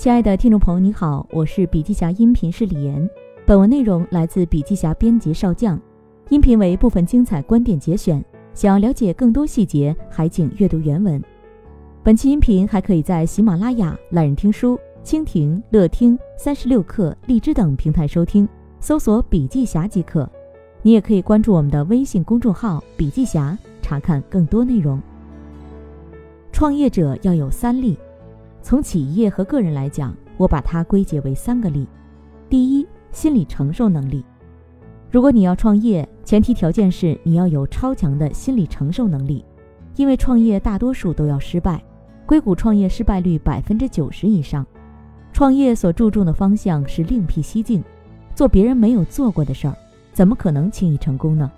亲爱的听众朋友，你好，我是笔记侠音频师李岩。本文内容来自笔记侠编辑少将，音频为部分精彩观点节选。想要了解更多细节，还请阅读原文。本期音频还可以在喜马拉雅、懒人听书、蜻蜓、乐听、三十六课、荔枝等平台收听，搜索“笔记侠”即可。你也可以关注我们的微信公众号“笔记侠”，查看更多内容。创业者要有三力，从企业和个人来讲，我把它归结为三个力。第一，心理承受能力。如果你要创业，前提条件是你要有超强的心理承受能力，因为创业大多数都要失败。硅谷创业失败率百分之九十以上，创业所注重的方向是另辟蹊径，做别人没有做过的事儿，怎么可能轻易成功呢？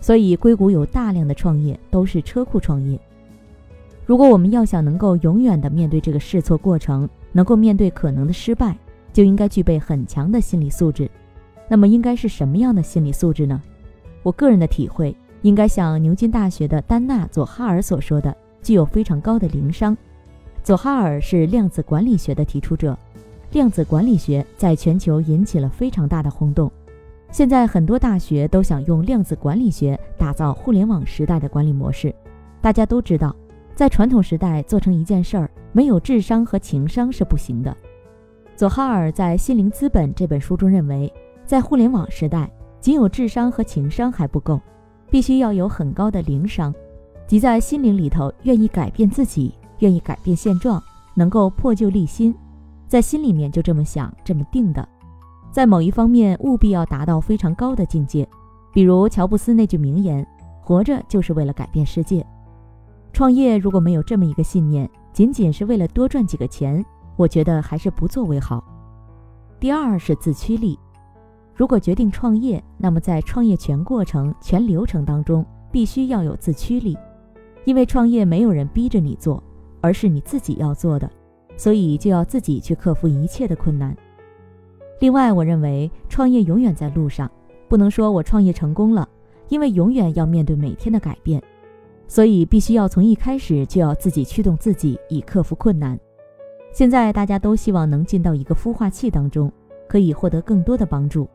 所以硅谷有大量的创业都是车库创业。如果我们要想能够永远的面对这个试错过程，能够面对可能的失败，就应该具备很强的心理素质。那么应该是什么样的心理素质呢？我个人的体会，应该像牛津大学的丹娜·佐哈尔所说的。具有非常高的灵商。佐哈尔是量子管理学的提出者，量子管理学在全球引起了非常大的轰动。现在很多大学都想用量子管理学打造互联网时代的管理模式。大家都知道，在传统时代做成一件事儿，没有智商和情商是不行的。佐哈尔在《心灵资本》这本书中认为，在互联网时代，仅有智商和情商还不够，必须要有很高的灵商。即在心灵里头愿意改变自己，愿意改变现状，能够破旧立新，在心里面就这么想，这么定的，在某一方面务必要达到非常高的境界。比如乔布斯那句名言：“活着就是为了改变世界。”创业如果没有这么一个信念，仅仅是为了多赚几个钱，我觉得还是不作为好。第二是自驱力，如果决定创业，那么在创业全过程、全流程当中，必须要有自驱力。因为创业没有人逼着你做，而是你自己要做的，所以就要自己去克服一切的困难。另外，我认为创业永远在路上，不能说我创业成功了，因为永远要面对每天的改变，所以必须要从一开始就要自己驱动自己，以克服困难。现在大家都希望能进到一个孵化器当中，可以获得更多的帮助，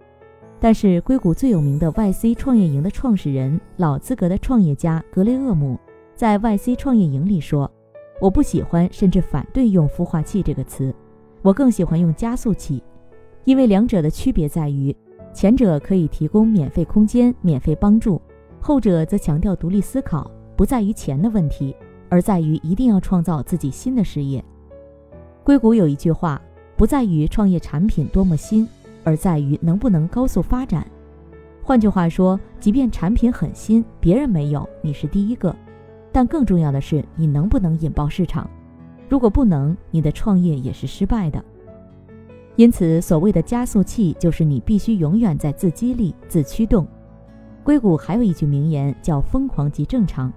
但是硅谷最有名的 YC 创业营的创始人、老资格的创业家格雷厄姆。在 YC 创业营里说，我不喜欢甚至反对用孵化器这个词，我更喜欢用加速器，因为两者的区别在于，前者可以提供免费空间、免费帮助，后者则强调独立思考，不在于钱的问题，而在于一定要创造自己新的事业。硅谷有一句话，不在于创业产品多么新，而在于能不能高速发展。换句话说，即便产品很新，别人没有，你是第一个。但更重要的是，你能不能引爆市场？如果不能，你的创业也是失败的。因此，所谓的加速器，就是你必须永远在自激励、自驱动。硅谷还有一句名言叫“疯狂即正常”，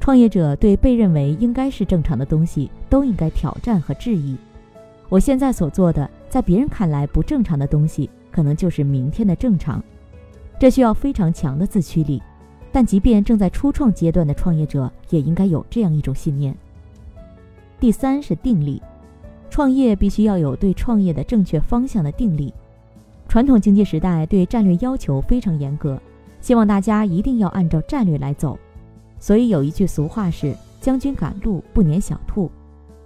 创业者对被认为应该是正常的东西都应该挑战和质疑。我现在所做的，在别人看来不正常的东西，可能就是明天的正常。这需要非常强的自驱力。但即便正在初创阶段的创业者，也应该有这样一种信念。第三是定力，创业必须要有对创业的正确方向的定力。传统经济时代对战略要求非常严格，希望大家一定要按照战略来走。所以有一句俗话是“将军赶路不撵小兔”，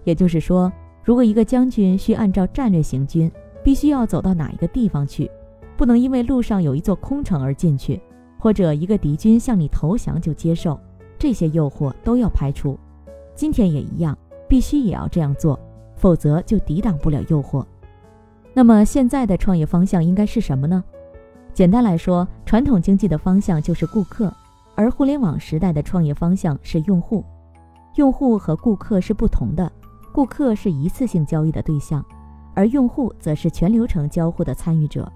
也就是说，如果一个将军需按照战略行军，必须要走到哪一个地方去，不能因为路上有一座空城而进去。或者一个敌军向你投降就接受，这些诱惑都要排除。今天也一样，必须也要这样做，否则就抵挡不了诱惑。那么现在的创业方向应该是什么呢？简单来说，传统经济的方向就是顾客，而互联网时代的创业方向是用户。用户和顾客是不同的，顾客是一次性交易的对象，而用户则是全流程交互的参与者。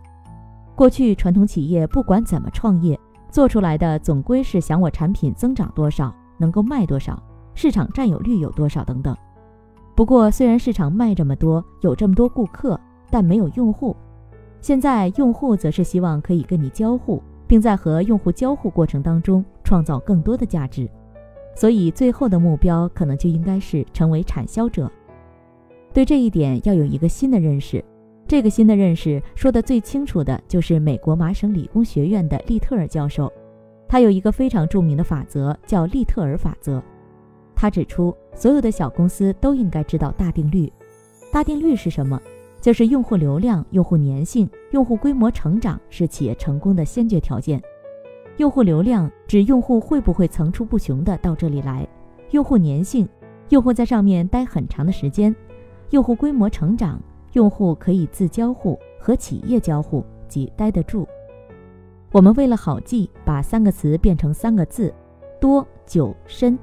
过去传统企业不管怎么创业。做出来的总归是想我产品增长多少，能够卖多少，市场占有率有多少等等。不过，虽然市场卖这么多，有这么多顾客，但没有用户。现在用户则是希望可以跟你交互，并在和用户交互过程当中创造更多的价值。所以，最后的目标可能就应该是成为产销者。对这一点要有一个新的认识。这个新的认识说的最清楚的就是美国麻省理工学院的利特尔教授，他有一个非常著名的法则，叫利特尔法则。他指出，所有的小公司都应该知道大定律。大定律是什么？就是用户流量、用户粘性、用户规模成长是企业成功的先决条件。用户流量指用户会不会层出不穷的到这里来；用户粘性，用户在上面待很长的时间；用户规模成长，用户可以自交互和企业交互即待得住。我们为了好记，把三个词变成三个字：多、久、深。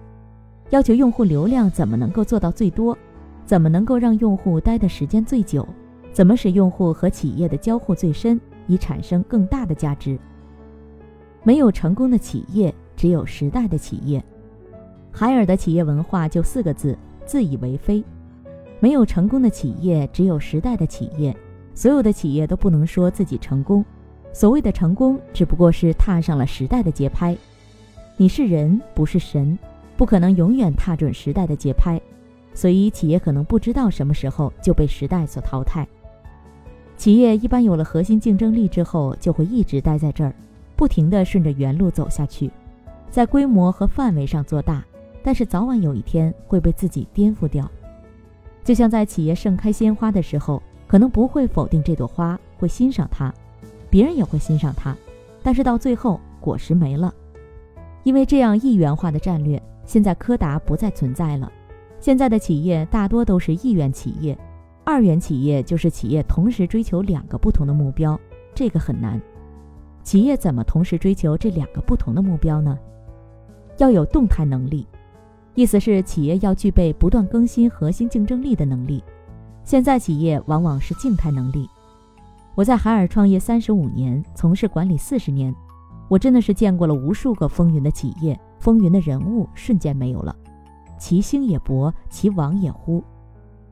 要求用户流量怎么能够做到最多？怎么能够让用户待的时间最久？怎么使用户和企业的交互最深，以产生更大的价值？没有成功的企业，只有时代的企业。海尔的企业文化就四个字：自以为非。没有成功的企业，只有时代的企业。所有的企业都不能说自己成功。所谓的成功，只不过是踏上了时代的节拍。你是人，不是神。不可能永远踏准时代的节拍，所以企业可能不知道什么时候就被时代所淘汰。企业一般有了核心竞争力之后，就会一直待在这儿，不停地顺着原路走下去，在规模和范围上做大，但是早晚有一天会被自己颠覆掉。就像在企业盛开鲜花的时候，可能不会否定这朵花，会欣赏它，别人也会欣赏它，但是到最后果实没了，因为这样一元化的战略。现在柯达不再存在了，现在的企业大多都是一元企业，二元企业就是企业同时追求两个不同的目标，这个很难。企业怎么同时追求这两个不同的目标呢？要有动态能力，意思是企业要具备不断更新核心竞争力的能力。现在企业往往是静态能力。我在海尔创业三十五年，从事管理四十年，我真的是见过了无数个风云的企业。风云的人物瞬间没有了，其兴也勃，其亡也忽。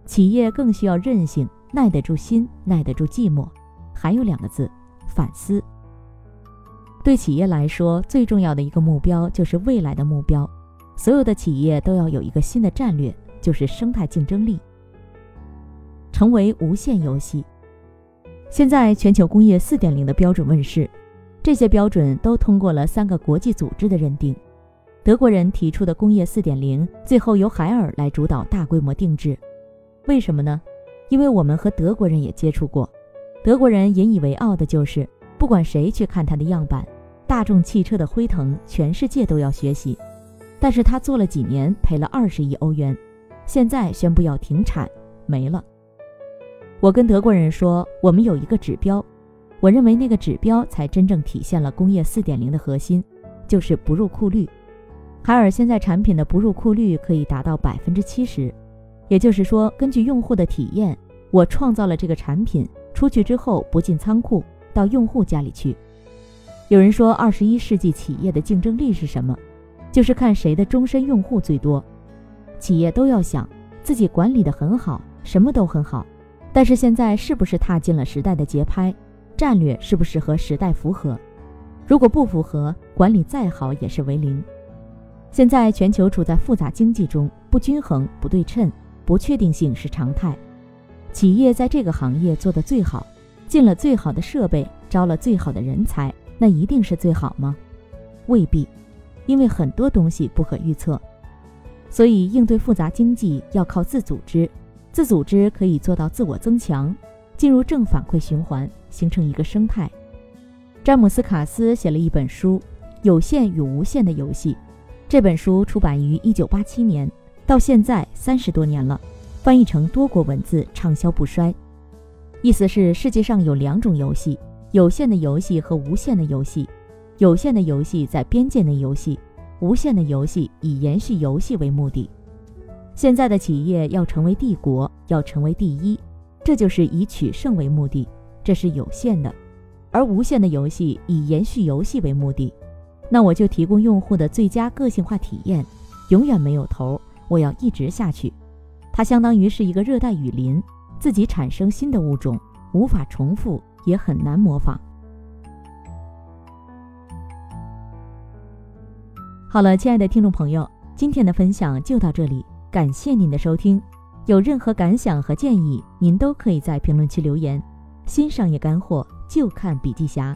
企业更需要韧性，耐得住心，耐得住寂寞。还有两个字：反思。对企业来说，最重要的一个目标就是未来的目标。所有的企业都要有一个新的战略，就是生态竞争力，成为无限游戏。现在全球工业四点零的标准问世，这些标准都通过了三个国际组织的认定。德国人提出的工业四点零，最后由海尔来主导大规模定制，为什么呢？因为我们和德国人也接触过，德国人引以为傲的就是，不管谁去看他的样板，大众汽车的辉腾，全世界都要学习。但是他做了几年，赔了二十亿欧元，现在宣布要停产，没了。我跟德国人说，我们有一个指标，我认为那个指标才真正体现了工业四点零的核心，就是不入库率。海尔现在产品的不入库率可以达到百分之七十，也就是说，根据用户的体验，我创造了这个产品出去之后不进仓库，到用户家里去。有人说，二十一世纪企业的竞争力是什么？就是看谁的终身用户最多。企业都要想自己管理的很好，什么都很好，但是现在是不是踏进了时代的节拍？战略是不是和时代符合？如果不符合，管理再好也是为零。现在全球处在复杂经济中，不均衡、不对称、不确定性是常态。企业在这个行业做得最好，进了最好的设备，招了最好的人才，那一定是最好吗？未必，因为很多东西不可预测。所以应对复杂经济要靠自组织，自组织可以做到自我增强，进入正反馈循环，形成一个生态。詹姆斯·卡斯写了一本书《有限与无限的游戏》。这本书出版于一九八七年，到现在三十多年了，翻译成多国文字，畅销不衰。意思是世界上有两种游戏：有限的游戏和无限的游戏。有限的游戏在边界内游戏，无限的游戏以延续游戏为目的。现在的企业要成为帝国，要成为第一，这就是以取胜为目的，这是有限的；而无限的游戏以延续游戏为目的。那我就提供用户的最佳个性化体验，永远没有头，我要一直下去。它相当于是一个热带雨林，自己产生新的物种，无法重复，也很难模仿。好了，亲爱的听众朋友，今天的分享就到这里，感谢您的收听。有任何感想和建议，您都可以在评论区留言。新商业干货就看笔记侠，